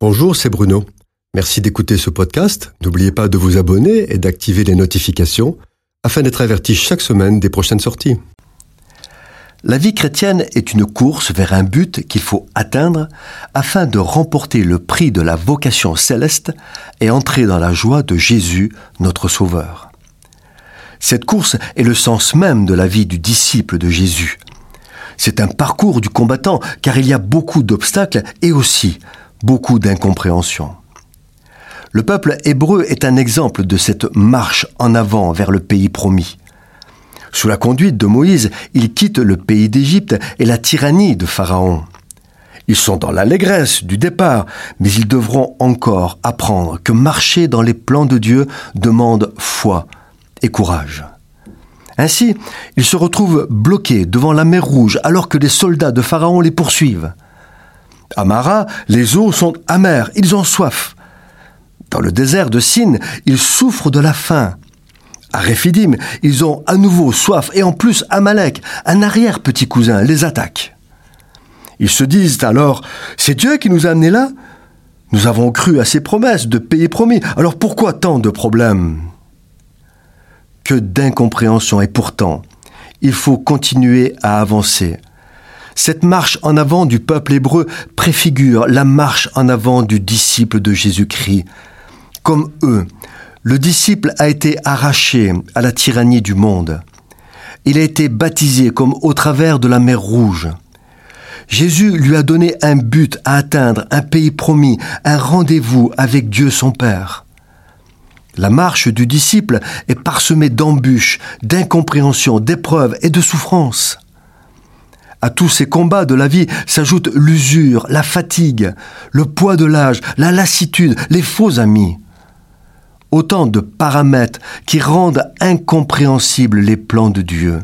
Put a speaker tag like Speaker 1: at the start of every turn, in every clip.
Speaker 1: Bonjour, c'est Bruno. Merci d'écouter ce podcast. N'oubliez pas de vous abonner et d'activer les notifications afin d'être averti chaque semaine des prochaines sorties.
Speaker 2: La vie chrétienne est une course vers un but qu'il faut atteindre afin de remporter le prix de la vocation céleste et entrer dans la joie de Jésus, notre Sauveur. Cette course est le sens même de la vie du disciple de Jésus. C'est un parcours du combattant car il y a beaucoup d'obstacles et aussi beaucoup d'incompréhension. Le peuple hébreu est un exemple de cette marche en avant vers le pays promis. Sous la conduite de Moïse, ils quittent le pays d'Égypte et la tyrannie de Pharaon. Ils sont dans l'allégresse du départ, mais ils devront encore apprendre que marcher dans les plans de Dieu demande foi et courage. Ainsi, ils se retrouvent bloqués devant la mer Rouge alors que les soldats de Pharaon les poursuivent. À Mara, les eaux sont amères, ils ont soif. Dans le désert de Sin, ils souffrent de la faim. À Réphidim, ils ont à nouveau soif et en plus Amalek, un arrière-petit cousin, les attaque. Ils se disent alors, c'est Dieu qui nous a amenés là? Nous avons cru à ses promesses de pays promis, alors pourquoi tant de problèmes? Que d'incompréhension et pourtant, il faut continuer à avancer. Cette marche en avant du peuple hébreu préfigure la marche en avant du disciple de Jésus-Christ. Comme eux, le disciple a été arraché à la tyrannie du monde. Il a été baptisé comme au travers de la mer Rouge. Jésus lui a donné un but à atteindre, un pays promis, un rendez-vous avec Dieu son Père. La marche du disciple est parsemée d'embûches, d'incompréhensions, d'épreuves et de souffrances. À tous ces combats de la vie s'ajoutent l'usure, la fatigue, le poids de l'âge, la lassitude, les faux amis autant de paramètres qui rendent incompréhensibles les plans de Dieu.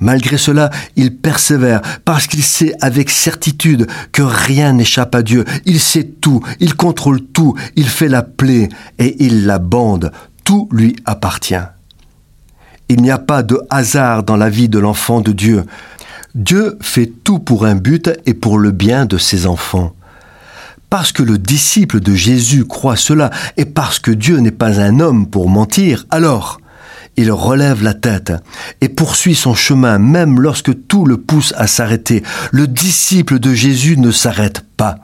Speaker 2: Malgré cela, il persévère parce qu'il sait avec certitude que rien n'échappe à Dieu. Il sait tout, il contrôle tout, il fait la plaie et il la bande. Tout lui appartient. Il n'y a pas de hasard dans la vie de l'enfant de Dieu. Dieu fait tout pour un but et pour le bien de ses enfants. Parce que le disciple de Jésus croit cela et parce que Dieu n'est pas un homme pour mentir, alors il relève la tête et poursuit son chemin même lorsque tout le pousse à s'arrêter. Le disciple de Jésus ne s'arrête pas.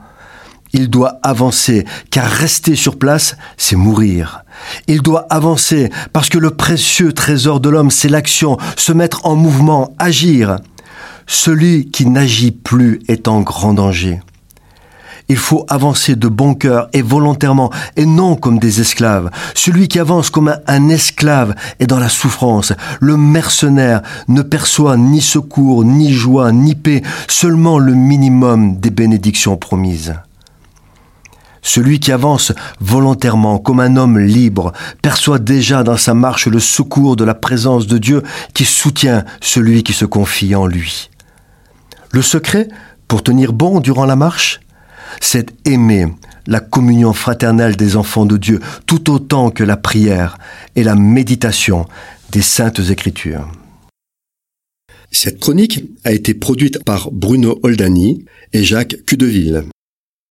Speaker 2: Il doit avancer, car rester sur place, c'est mourir. Il doit avancer, parce que le précieux trésor de l'homme, c'est l'action, se mettre en mouvement, agir. Celui qui n'agit plus est en grand danger. Il faut avancer de bon cœur et volontairement, et non comme des esclaves. Celui qui avance comme un, esclave est dans la souffrance. Le mercenaire ne perçoit ni secours, ni joie, ni paix, seulement le minimum des bénédictions promises. Celui qui avance volontairement comme un homme libre perçoit déjà dans sa marche le secours de la présence de Dieu qui soutient celui qui se confie en lui. Le secret pour tenir bon durant la marche c'est aimer la communion fraternelle des enfants de Dieu tout autant que la prière et la méditation des saintes écritures.
Speaker 1: Cette chronique a été produite par Bruno Oldani et Jacques Cudeville.